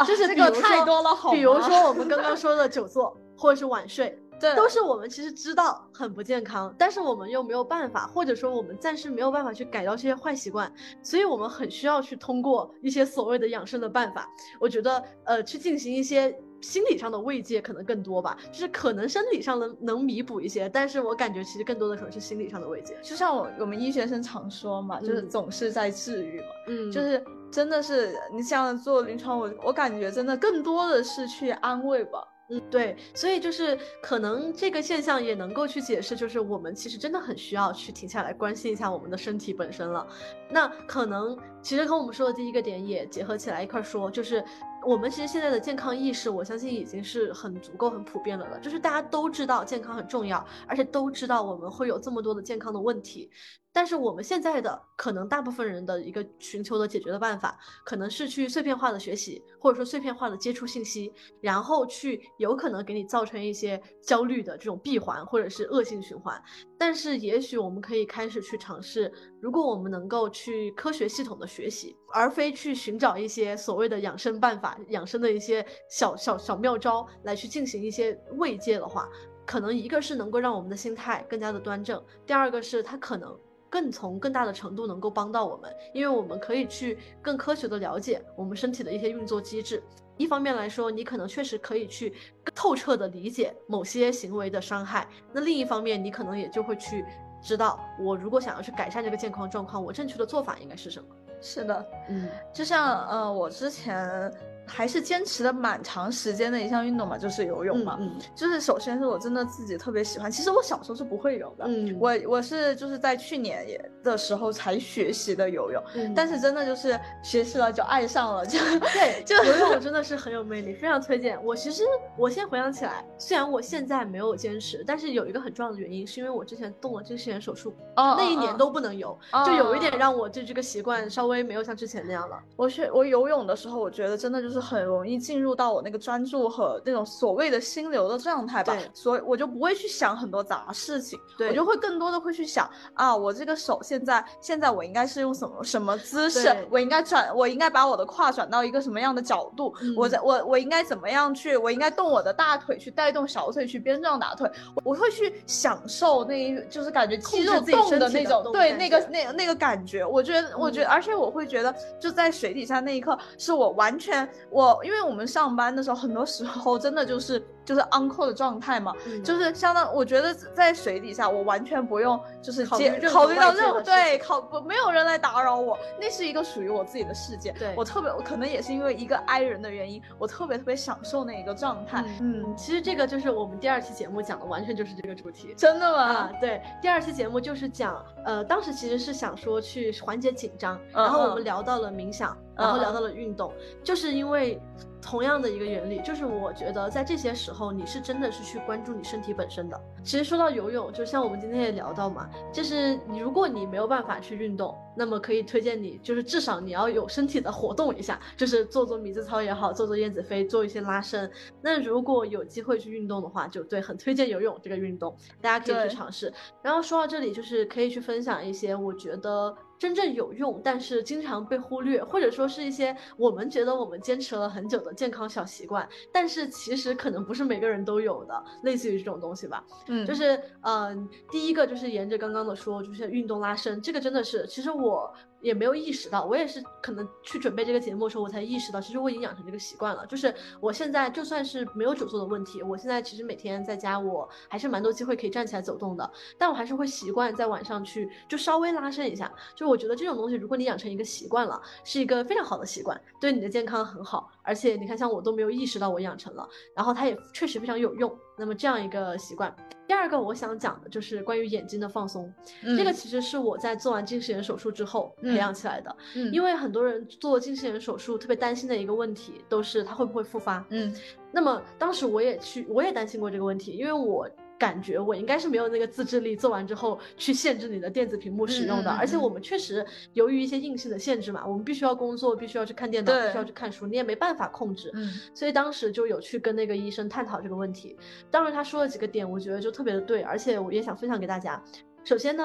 A: 就是
B: 这个太多了，好
A: 比如说我们刚刚说的久坐或者是晚睡，
B: 对，
A: 都是我们其实知道很不健康，但是我们又没有办法，或者说我们暂时没有办法去改掉这些坏习惯，所以我们很需要去通过一些所谓的养生的办法。我觉得，呃，去进行一些心理上的慰藉可能更多吧，就是可能生理上能能弥补一些，但是我感觉其实更多的可能是心理上的慰藉。
B: 就像我我们医学生常说嘛，就是总是在治愈嘛，
A: 嗯，
B: 就是。真的是你像做临床，我我感觉真的更多的是去安慰吧。
A: 嗯，对，所以就是可能这个现象也能够去解释，就是我们其实真的很需要去停下来关心一下我们的身体本身了。那可能其实和我们说的第一个点也结合起来一块说，就是我们其实现在的健康意识，我相信已经是很足够、很普遍了了。就是大家都知道健康很重要，而且都知道我们会有这么多的健康的问题。但是我们现在的可能大部分人的一个寻求的解决的办法，可能是去碎片化的学习，或者说碎片化的接触信息，然后去有可能给你造成一些焦虑的这种闭环或者是恶性循环。但是也许我们可以开始去尝试，如果我们能够去科学系统的学习，而非去寻找一些所谓的养生办法、养生的一些小小小妙招来去进行一些慰藉的话，可能一个是能够让我们的心态更加的端正，第二个是它可能。更从更大的程度能够帮到我们，因为我们可以去更科学的了解我们身体的一些运作机制。一方面来说，你可能确实可以去透彻的理解某些行为的伤害；那另一方面，你可能也就会去知道，我如果想要去改善这个健康状况，我正确的做法应该是什么。
B: 是的，
A: 嗯，
B: 就像呃，我之前。还是坚持了蛮长时间的一项运动嘛，就是游泳嘛。
A: 嗯，
B: 就是首先是我真的自己特别喜欢。其实我小时候是不会游的。
A: 嗯，
B: 我我是就是在去年也的时候才学习的游泳。
A: 嗯，
B: 但是真的就是学习了就爱上了，就
A: 对，
B: 就
A: 游泳真的是很有魅力，非常推荐。我其实我现在回想起来，虽然我现在没有坚持，但是有一个很重要的原因，是因为我之前动了近视眼手术，哦那一年都不能游，就有一点让我对这个习惯稍微没有像之前那样了。
B: 我学我游泳的时候，我觉得真的就是很容易进。入到我那个专注和那种所谓的心流的状态吧，所以我就不会去想很多杂事情，我就会更多的会去想啊，我这个手现在现在我应该是用什么什么姿势，我应该转，我应该把我的胯转到一个什么样的角度，我在我我应该怎么样去，我应该动我的大腿去带动小腿去边状打腿，我会去享受那一就是感觉肌肉动的那种，对那个那那个感觉，我觉得我觉得，而且我会觉得就在水底下那一刻，是我完全我因为我们。上班的时候，很多时候真的就是。就是 uncle 的状态嘛，就是相当，我觉得在水底下，我完全不用就是接考虑到任何对考不没有人来打扰我，那是一个属于我自己的世界。
A: 对
B: 我特别，我可能也是因为一个 i 人的原因，我特别特别享受那一个状态。
A: 嗯，其实这个就是我们第二期节目讲的，完全就是这个主题。
B: 真的吗？
A: 啊，对，第二期节目就是讲，呃，当时其实是想说去缓解紧张，然后我们聊到了冥想，然后聊到了运动，就是因为。同样的一个原理，就是我觉得在这些时候，你是真的是去关注你身体本身的。其实说到游泳，就像我们今天也聊到嘛，就是如果你没有办法去运动，那么可以推荐你，就是至少你要有身体的活动一下，就是做做米字操也好，做做燕子飞，做一些拉伸。那如果有机会去运动的话，就对，很推荐游泳这个运动，大家可以去尝试。然后说到这里，就是可以去分享一些我觉得。真正有用，但是经常被忽略，或者说是一些我们觉得我们坚持了很久的健康小习惯，但是其实可能不是每个人都有的，类似于这种东西吧。
B: 嗯，
A: 就是嗯，第一个就是沿着刚刚的说，就是运动拉伸，这个真的是，其实我。也没有意识到，我也是可能去准备这个节目的时候，我才意识到，其实我已经养成这个习惯了。就是我现在就算是没有久坐的问题，我现在其实每天在家，我还是蛮多机会可以站起来走动的。但我还是会习惯在晚上去就稍微拉伸一下。就我觉得这种东西，如果你养成一个习惯了，是一个非常好的习惯，对你的健康很好。而且你看，像我都没有意识到我养成了，然后它也确实非常有用。那么这样一个习惯，第二个我想讲的就是关于眼睛的放松。这个其实是我在做完近视眼手术之后培养起来的。
B: 嗯，
A: 因为很多人做近视眼手术特别担心的一个问题，都是它会不会复发。
B: 嗯，
A: 那么当时我也去，我也担心过这个问题，因为我。感觉我应该是没有那个自制力，做完之后去限制你的电子屏幕使用的。而且我们确实由于一些硬性的限制嘛，我们必须要工作，必须要去看电脑，必须要去看书，你也没办法控制。
B: 嗯，
A: 所以当时就有去跟那个医生探讨这个问题。当时他说了几个点，我觉得就特别的对，而且我也想分享给大家。首先呢，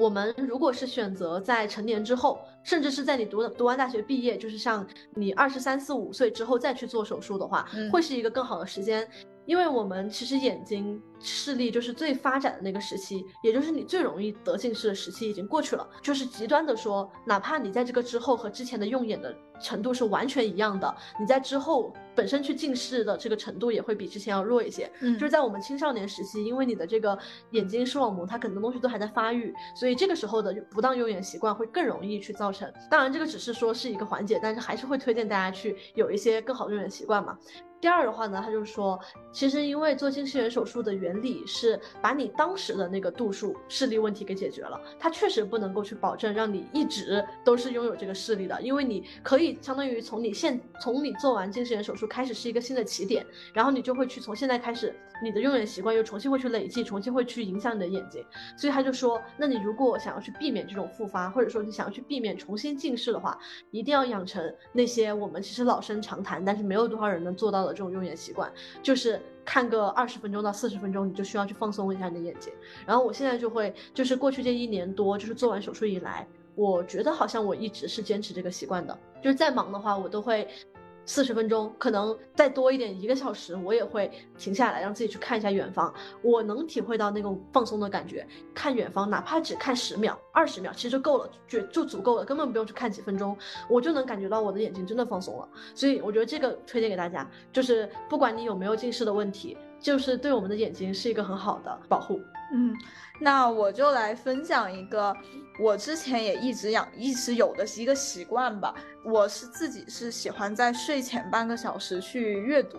A: 我们如果是选择在成年之后，甚至是在你读读完大学毕业，就是像你二十三四五岁之后再去做手术的话，会是一个更好的时间。因为我们其实眼睛视力就是最发展的那个时期，也就是你最容易得近视的时期已经过去了。就是极端的说，哪怕你在这个之后和之前的用眼的程度是完全一样的，你在之后本身去近视的这个程度也会比之前要弱一些。
B: 嗯，
A: 就是在我们青少年时期，因为你的这个眼睛视网膜它很多东西都还在发育，所以这个时候的不当用眼习惯会更容易去造成。当然，这个只是说是一个缓解，但是还是会推荐大家去有一些更好的用眼习惯嘛。第二的话呢，他就说，其实因为做近视眼手术的原原理是把你当时的那个度数视力问题给解决了，它确实不能够去保证让你一直都是拥有这个视力的，因为你可以相当于从你现从你做完近视眼手术开始是一个新的起点，然后你就会去从现在开始，你的用眼习惯又重新会去累计，重新会去影响你的眼睛，所以他就说，那你如果想要去避免这种复发，或者说你想要去避免重新近视的话，一定要养成那些我们其实老生常谈，但是没有多少人能做到的。这种用眼习惯，就是看个二十分钟到四十分钟，你就需要去放松一下你的眼睛。然后我现在就会，就是过去这一年多，就是做完手术以来，我觉得好像我一直是坚持这个习惯的，就是再忙的话，我都会。四十分钟，可能再多一点，一个小时，我也会停下来，让自己去看一下远方。我能体会到那种放松的感觉。看远方，哪怕只看十秒、二十秒，其实就够了，就就足够了，根本不用去看几分钟，我就能感觉到我的眼睛真的放松了。所以我觉得这个推荐给大家，就是不管你有没有近视的问题，就是对我们的眼睛是一个很好的保护。
B: 嗯，那我就来分享一个我之前也一直养、一直有的一个习惯吧。我是自己是喜欢在睡前半个小时去阅读。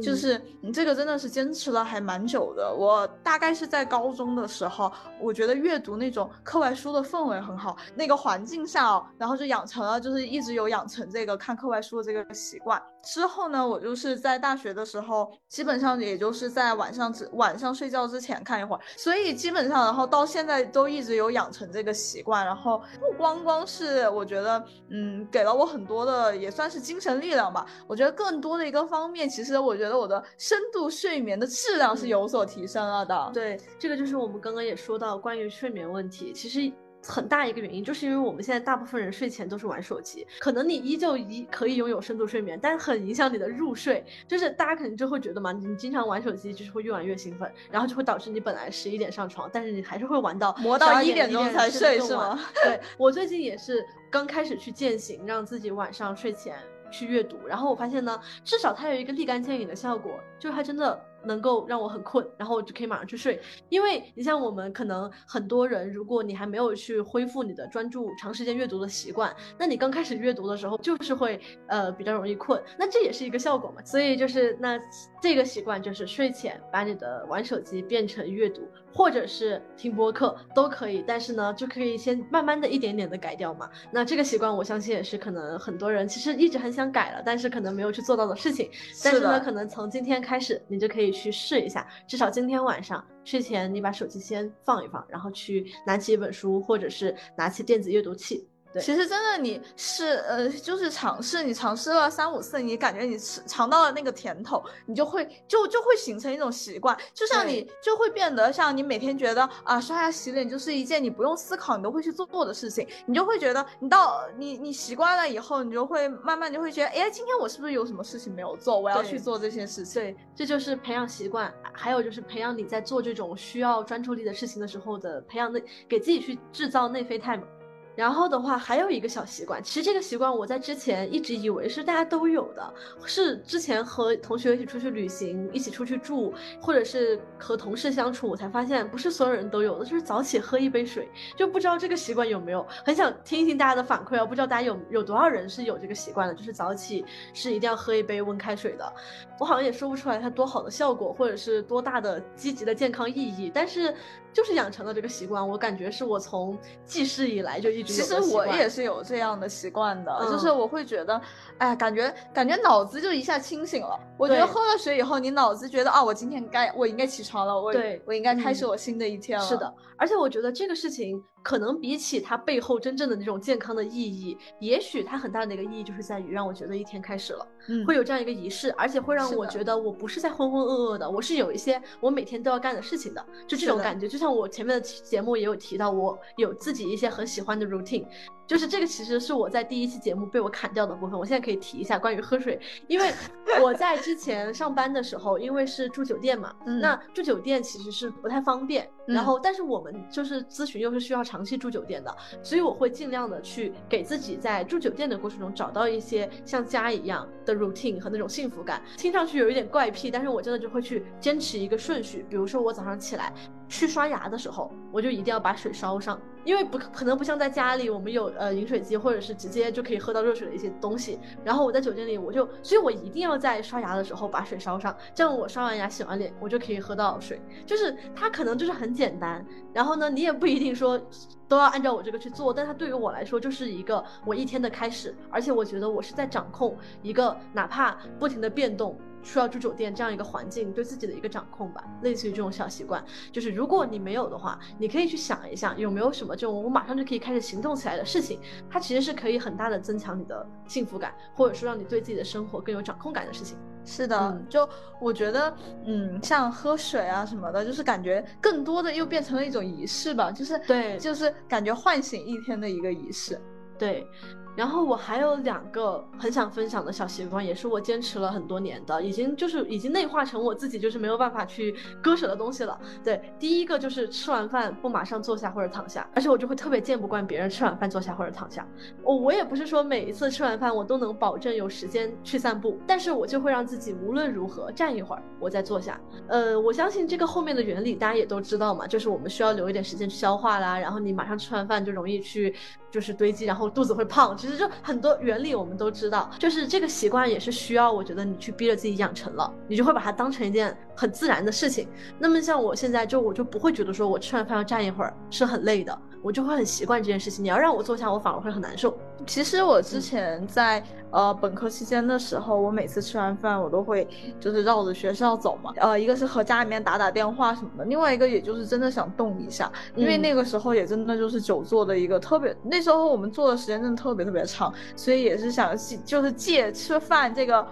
B: 就是你这个真的是坚持了还蛮久的。我大概是在高中的时候，我觉得阅读那种课外书的氛围很好，那个环境下，哦然后就养成了，就是一直有养成这个看课外书的这个习惯。之后呢，我就是在大学的时候，基本上也就是在晚上之晚上睡觉之前看一会儿，所以基本上，然后到现在都一直有养成这个习惯。然后不光光是我觉得，嗯，给了我很多的也算是精神力量吧。我觉得更多的一个方面，其实我。觉得我的深度睡眠的质量是有所提升了的。
A: 对，这个就是我们刚刚也说到关于睡眠问题，其实很大一个原因就是因为我们现在大部分人睡前都是玩手机，可能你依旧一可以拥有深度睡眠，但是很影响你的入睡。就是大家可能就会觉得嘛，你经常玩手机就是会越玩越兴奋，然后就会导致你本来十一点上床，但是你还是会玩到
B: 磨到
A: 一
B: 点钟才睡，是吗？
A: 对我最近也是刚开始去践行，让自己晚上睡前。去阅读，然后我发现呢，至少它有一个立竿见影的效果，就是它真的能够让我很困，然后我就可以马上去睡。因为你像我们可能很多人，如果你还没有去恢复你的专注长时间阅读的习惯，那你刚开始阅读的时候就是会呃比较容易困，那这也是一个效果嘛。所以就是那这个习惯就是睡前把你的玩手机变成阅读，或者是听播客都可以，但是呢就可以先慢慢的一点点的改掉嘛。那这个习惯我相信也是可能很多人其实一直很想改了，但是可能没有去做到的事情。但是呢，可能从今天开始你就可以去试一下，至少今天晚上睡前你把手机先放一放，然后去拿起一本书，或者是拿起电子阅读器。
B: 其实真的你是呃，就是尝试，你尝试了三五次，你感觉你吃尝到了那个甜头，你就会就就会形成一种习惯，就像你就会变得像你每天觉得啊刷牙洗脸就是一件你不用思考你都会去做做的事情，你就会觉得你到你你习惯了以后，你就会慢慢就会觉得，哎，今天我是不是有什么事情没有做，我要去做这些事情。
A: 对，这就是培养习惯，还有就是培养你在做这种需要专注力的事情的时候的培养内，给自己去制造内啡肽嘛。然后的话，还有一个小习惯，其实这个习惯我在之前一直以为是大家都有的，是之前和同学一起出去旅行，一起出去住，或者是和同事相处，我才发现不是所有人都有的，就是早起喝一杯水，就不知道这个习惯有没有，很想听一听大家的反馈啊，不知道大家有有多少人是有这个习惯的，就是早起是一定要喝一杯温开水的，我好像也说不出来它多好的效果，或者是多大的积极的健康意义，但是。就是养成了这个习惯，我感觉是我从记事以来就一直。
B: 其实我也是有这样的习惯的，就是我会觉得，哎，感觉感觉脑子就一下清醒了。我觉得喝了水以后，你脑子觉得啊，我今天该我应该起床了，我我应该开始我新的一天了。
A: 是的，而且我觉得这个事情。可能比起它背后真正的那种健康的意义，也许它很大的一个意义就是在于让我觉得一天开始了，嗯，会有这样一个仪式，而且会让我觉得我不是在浑浑噩噩的，我是有一些我每天都要干的事情的，就这种感觉。就像我前面的节目也有提到，我有自己一些很喜欢的 routine。就是这个，其实是我在第一期节目被我砍掉的部分。我现在可以提一下关于喝水，因为我在之前上班的时候，因为是住酒店嘛，那住酒店其实是不太方便。然后，但是我们就是咨询又是需要长期住酒店的，所以我会尽量的去给自己在住酒店的过程中找到一些像家一样的 routine 和那种幸福感。听上去有一点怪癖，但是我真的就会去坚持一个顺序。比如说我早上起来去刷牙的时候，我就一定要把水烧上。因为不可能不像在家里，我们有呃饮水机或者是直接就可以喝到热水的一些东西。然后我在酒店里，我就，所以我一定要在刷牙的时候把水烧上，这样我刷完牙洗完脸，我就可以喝到水。就是它可能就是很简单，然后呢，你也不一定说都要按照我这个去做，但它对于我来说就是一个我一天的开始，而且我觉得我是在掌控一个哪怕不停的变动。需要住酒店这样一个环境，对自己的一个掌控吧，类似于这种小习惯。就是如果你没有的话，你可以去想一下，有没有什么这种我马上就可以开始行动起来的事情，它其实是可以很大的增强你的幸福感，或者说让你对自己的生活更有掌控感的事情。
B: 是的，就我觉得，嗯，像喝水啊什么的，就是感觉更多的又变成了一种仪式吧，就是
A: 对，
B: 就是感觉唤醒一天的一个仪式，
A: 对。然后我还有两个很想分享的小习惯，也是我坚持了很多年的，已经就是已经内化成我自己就是没有办法去割舍的东西了。对，第一个就是吃完饭不马上坐下或者躺下，而且我就会特别见不惯别人吃完饭坐下或者躺下。我我也不是说每一次吃完饭我都能保证有时间去散步，但是我就会让自己无论如何站一会儿，我再坐下。呃，我相信这个后面的原理大家也都知道嘛，就是我们需要留一点时间去消化啦，然后你马上吃完饭就容易去。就是堆积，然后肚子会胖。其实就很多原理我们都知道，就是这个习惯也是需要，我觉得你去逼着自己养成了，你就会把它当成一件很自然的事情。那么像我现在就我就不会觉得说我吃完饭要站一会儿是很累的。我就会很习惯这件事情。你要让我坐下，我反而会很难受。
B: 其实我之前在呃本科期间的时候，我每次吃完饭，我都会就是绕着学校走嘛。呃，一个是和家里面打打电话什么的，另外一个也就是真的想动一下，因为那个时候也真的就是久坐的一个特别，那时候我们坐的时间真的特别特别长，所以也是想就是借吃饭这个，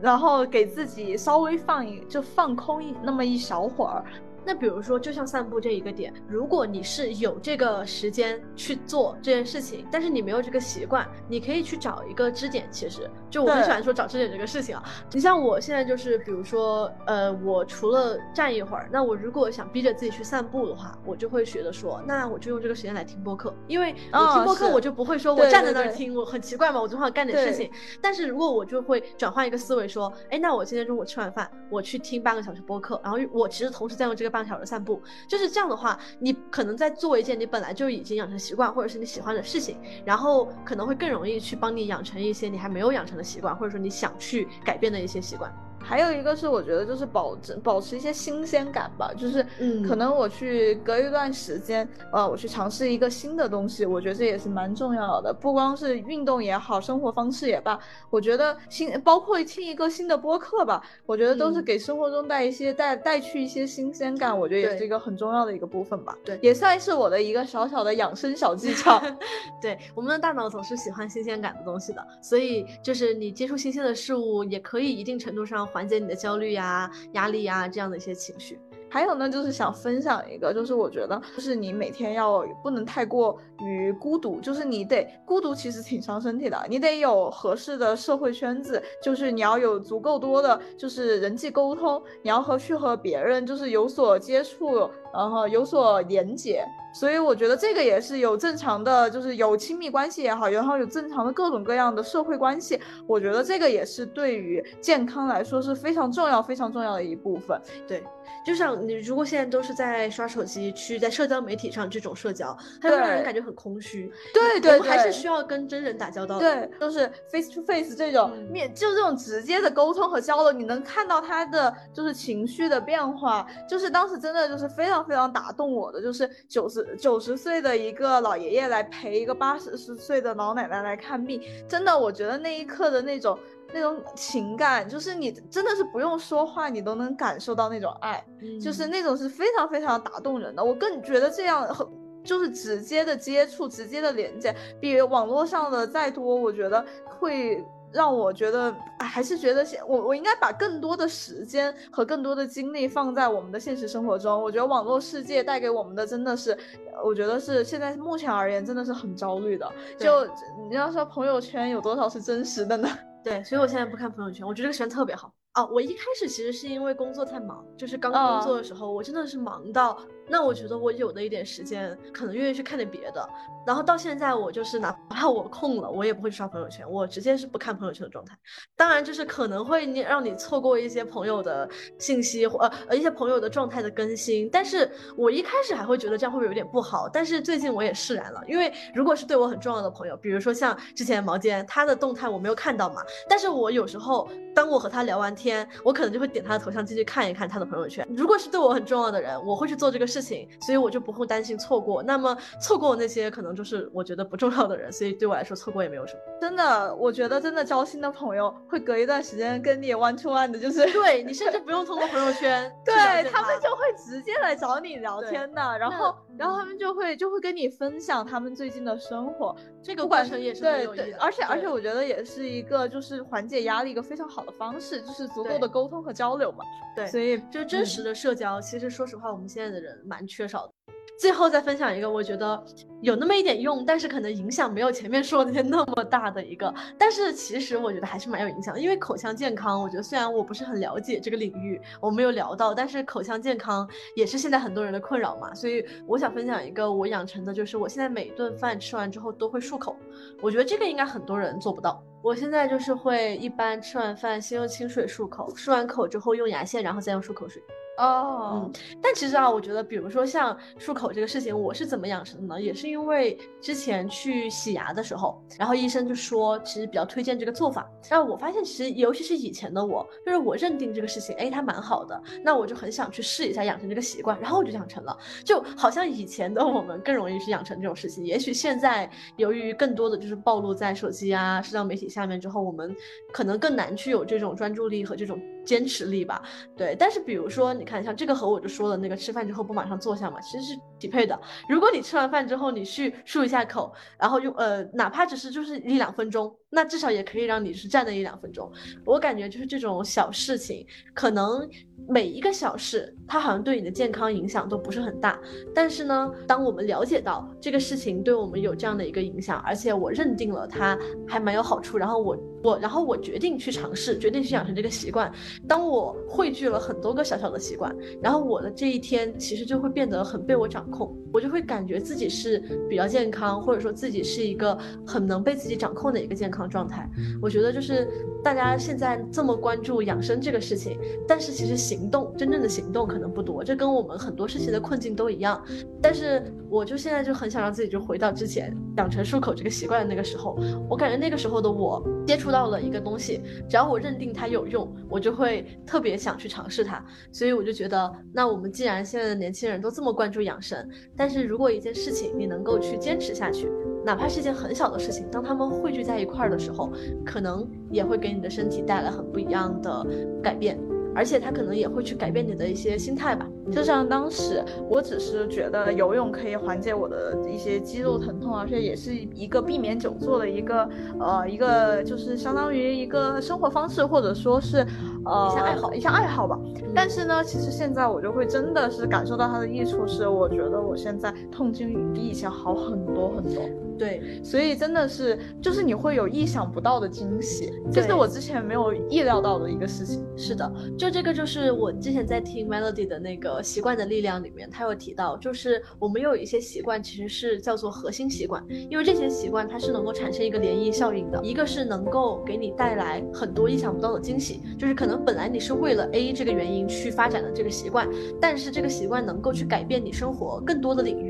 B: 然后给自己稍微放一就放空一那么一小会儿。
A: 那比如说，就像散步这一个点，如果你是有这个时间去做这件事情，但是你没有这个习惯，你可以去找一个支点。其实，就我很喜欢说找支点这个事情啊。你像我现在就是，比如说，呃，我除了站一会儿，那我如果想逼着自己去散步的话，我就会学着说，那我就用这个时间来听播客，因为我听播客我就不会说我站在那儿听，我很奇怪嘛，我总想干点事情。但是如果我就会转换一个思维说，哎，那我今天中午吃完饭，我去听半个小时播客，然后我其实同时在用这个半小时散步，就是这样的话，你可能在做一件你本来就已经养成习惯或者是你喜欢的事情，然后可能会更容易去帮你养成一些你还没有养成的习惯，或者说你想去改变的一些习惯。
B: 还有一个是，我觉得就是保持保持一些新鲜感吧，就是，嗯，可能我去隔一段时间，呃，我去尝试一个新的东西，我觉得这也是蛮重要的。不光是运动也好，生活方式也罢，我觉得新包括听一个新的播客吧，我觉得都是给生活中带一些带带去一些新鲜感，我觉得也是一个很重要的一个部分吧。
A: 对，
B: 也算是我的一个小小的养生小技巧。
A: 对，我们的大脑总是喜欢新鲜感的东西的，所以就是你接触新鲜的事物，也可以一定程度上。缓解你的焦虑呀、压力呀这样的一些情绪。
B: 还有呢，就是想分享一个，就是我觉得，就是你每天要不能太过于孤独，就是你得孤独，其实挺伤身体的。你得有合适的社会圈子，就是你要有足够多的，就是人际沟通，你要和去和别人就是有所接触，然后有所连接。所以我觉得这个也是有正常的，就是有亲密关系也好，然后有正常的各种各样的社会关系。我觉得这个也是对于健康来说是非常重要、非常重要的一部分。
A: 对。就像你如果现在都是在刷手机，去在社交媒体上这种社交，它会让人感觉很空虚。
B: 对对，
A: 我们还是需要跟真人打交道。
B: 对，就是 face to face 这种面，就这种直接的沟通和交流，你能看到他的就是情绪的变化。就是当时真的就是非常非常打动我的，就是九十九十岁的一个老爷爷来陪一个八十十岁的老奶奶来看病，真的，我觉得那一刻的那种。那种情感，就是你真的是不用说话，你都能感受到那种爱，就是那种是非常非常打动人的。我更觉得这样很，就是直接的接触，直接的连接，比网络上的再多，我觉得会让我觉得，还是觉得现我我应该把更多的时间和更多的精力放在我们的现实生活中。我觉得网络世界带给我们的真的是，我觉得是现在目前而言真的是很焦虑的。就你要说朋友圈有多少是真实的呢？
A: 对，所以我现在不看朋友圈，我觉得这个时间特别好。啊，我一开始其实是因为工作太忙，就是刚工作的时候，我真的是忙到，那我觉得我有的一点时间，可能愿意去看点别的。然后到现在，我就是哪怕我空了，我也不会刷朋友圈，我直接是不看朋友圈的状态。当然，就是可能会你让你错过一些朋友的信息，或呃呃一些朋友的状态的更新。但是我一开始还会觉得这样会不会有点不好？但是最近我也释然了，因为如果是对我很重要的朋友，比如说像之前毛尖，他的动态我没有看到嘛，但是我有时候当我和他聊完天，我可能就会。点他的头像进去看一看他的朋友圈。如果是对我很重要的人，我会去做这个事情，所以我就不会担心错过。那么错过那些可能就是我觉得不重要的人，所以对我来说错过也没有什么。
B: 真的，我觉得真的交心的朋友会隔一段时间跟你 one to one 的，就是
A: 对你甚至不用通过朋友圈，
B: 对他们就会直接来找你聊天的，然后然后他们就会就会跟你分享他们最近的生活，
A: 这个过程也是
B: 对对，而且而且我觉得也是一个就是缓解压力一个非常好的方式，就是足够的沟通和。交流嘛，
A: 对，
B: 所以
A: 就真实的社交，其实说实话，我们现在的人蛮缺少的。最后再分享一个，我觉得有那么一点用，但是可能影响没有前面说的那些那么大的一个。但是其实我觉得还是蛮有影响，因为口腔健康，我觉得虽然我不是很了解这个领域，我没有聊到，但是口腔健康也是现在很多人的困扰嘛。所以我想分享一个我养成的，就是我现在每顿饭吃完之后都会漱口。我觉得这个应该很多人做不到。我现在就是会一般吃完饭先用清水漱口，漱完口之后用牙线，然后再用漱口水。
B: 哦，
A: 嗯，但其实啊，我觉得，比如说像漱口这个事情，我是怎么养成的呢？也是因为之前去洗牙的时候，然后医生就说，其实比较推荐这个做法。然后我发现，其实尤其是以前的我，就是我认定这个事情，哎，它蛮好的，那我就很想去试一下，养成这个习惯，然后我就养成了。就好像以前的我们更容易去养成这种事情，也许现在由于更多的就是暴露在手机啊、社交媒体下面之后，我们可能更难去有这种专注力和这种。坚持力吧，对。但是比如说，你看，像这个和我就说的那个吃饭之后不马上坐下嘛，其实是匹配的。如果你吃完饭之后，你去漱一下口，然后用呃，哪怕只是就是一两分钟，那至少也可以让你是站那一两分钟。我感觉就是这种小事情，可能每一个小事，它好像对你的健康影响都不是很大。但是呢，当我们了解到这个事情对我们有这样的一个影响，而且我认定了它还蛮有好处，然后我我然后我决定去尝试，决定去养成这个习惯。当我汇聚了很多个小小的习惯，然后我的这一天其实就会变得很被我掌控，我就会感觉自己是比较健康，或者说自己是一个很能被自己掌控的一个健康。状态，我觉得就是大家现在这么关注养生这个事情，但是其实行动真正的行动可能不多，这跟我们很多事情的困境都一样。但是我就现在就很想让自己就回到之前养成漱口这个习惯的那个时候，我感觉那个时候的我接触到了一个东西，只要我认定它有用，我就会特别想去尝试它。所以我就觉得，那我们既然现在的年轻人都这么关注养生，但是如果一件事情你能够去坚持下去。哪怕是一件很小的事情，当他们汇聚在一块儿的时候，可能也会给你的身体带来很不一样的改变。而且它可能也会去改变你的一些心态吧。
B: 就像当时，我只是觉得游泳可以缓解我的一些肌肉疼痛，而且也是一个避免久坐的一个呃一个就是相当于一个生活方式，或者说是呃
A: 一项爱好
B: 一项爱好吧。但是呢，其实现在我就会真的是感受到它的益处，是我觉得我现在痛经比以前好很多很多。
A: 对，
B: 所以真的是就是你会有意想不到的惊喜，这是我之前没有意料到的一个事情。
A: 是的，就。这个就是我之前在听 Melody 的那个习惯的力量里面，他有提到，就是我们有一些习惯其实是叫做核心习惯，因为这些习惯它是能够产生一个涟漪效应的，一个是能够给你带来很多意想不到的惊喜，就是可能本来你是为了 A 这个原因去发展的这个习惯，但是这个习惯能够去改变你生活更多的领域。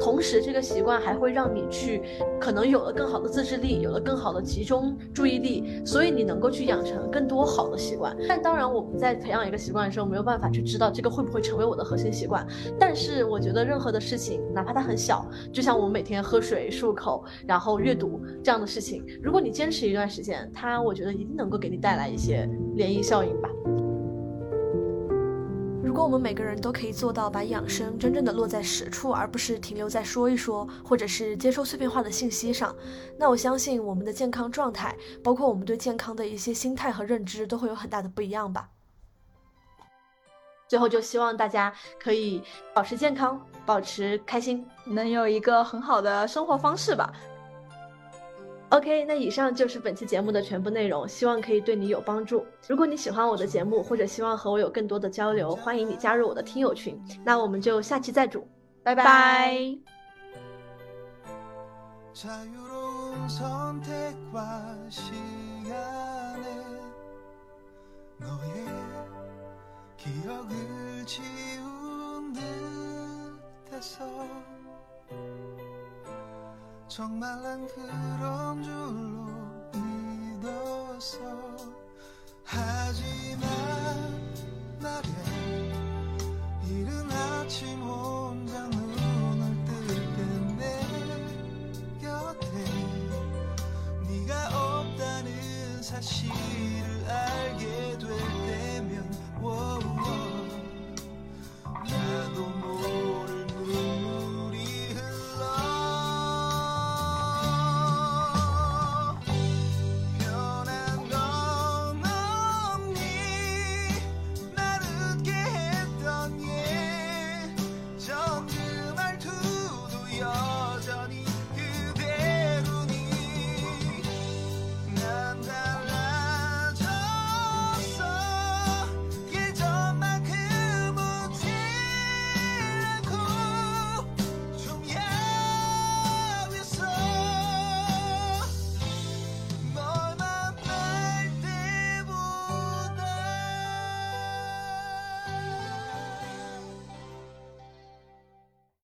A: 同时，这个习惯还会让你去，可能有了更好的自制力，有了更好的集中注意力，所以你能够去养成更多好的习惯。但当然，我们在培养一个习惯的时候，没有办法去知道这个会不会成为我的核心习惯。但是，我觉得任何的事情，哪怕它很小，就像我们每天喝水、漱口，然后阅读这样的事情，如果你坚持一段时间，它我觉得一定能够给你带来一些涟漪效应吧。
C: 如果我们每个人都可以做到把养生真正的落在实处，而不是停留在说一说或者是接收碎片化的信息上，那我相信我们的健康状态，包括我们对健康的一些心态和认知，都会有很大的不一样吧。
A: 最后就希望大家可以保持健康，保持开心，
B: 能有一个很好的生活方式吧。
A: OK，那以上就是本期节目的全部内容，希望可以对你有帮助。如果你喜欢我的节目，或者希望和我有更多的交流，欢迎你加入我的听友群。那我们就下期再煮，拜拜。 정말 난 그런 줄로 믿었어 하지만 말야 이른 아침 혼자 눈을 뜰 때 내 곁에 네가 없다는 사실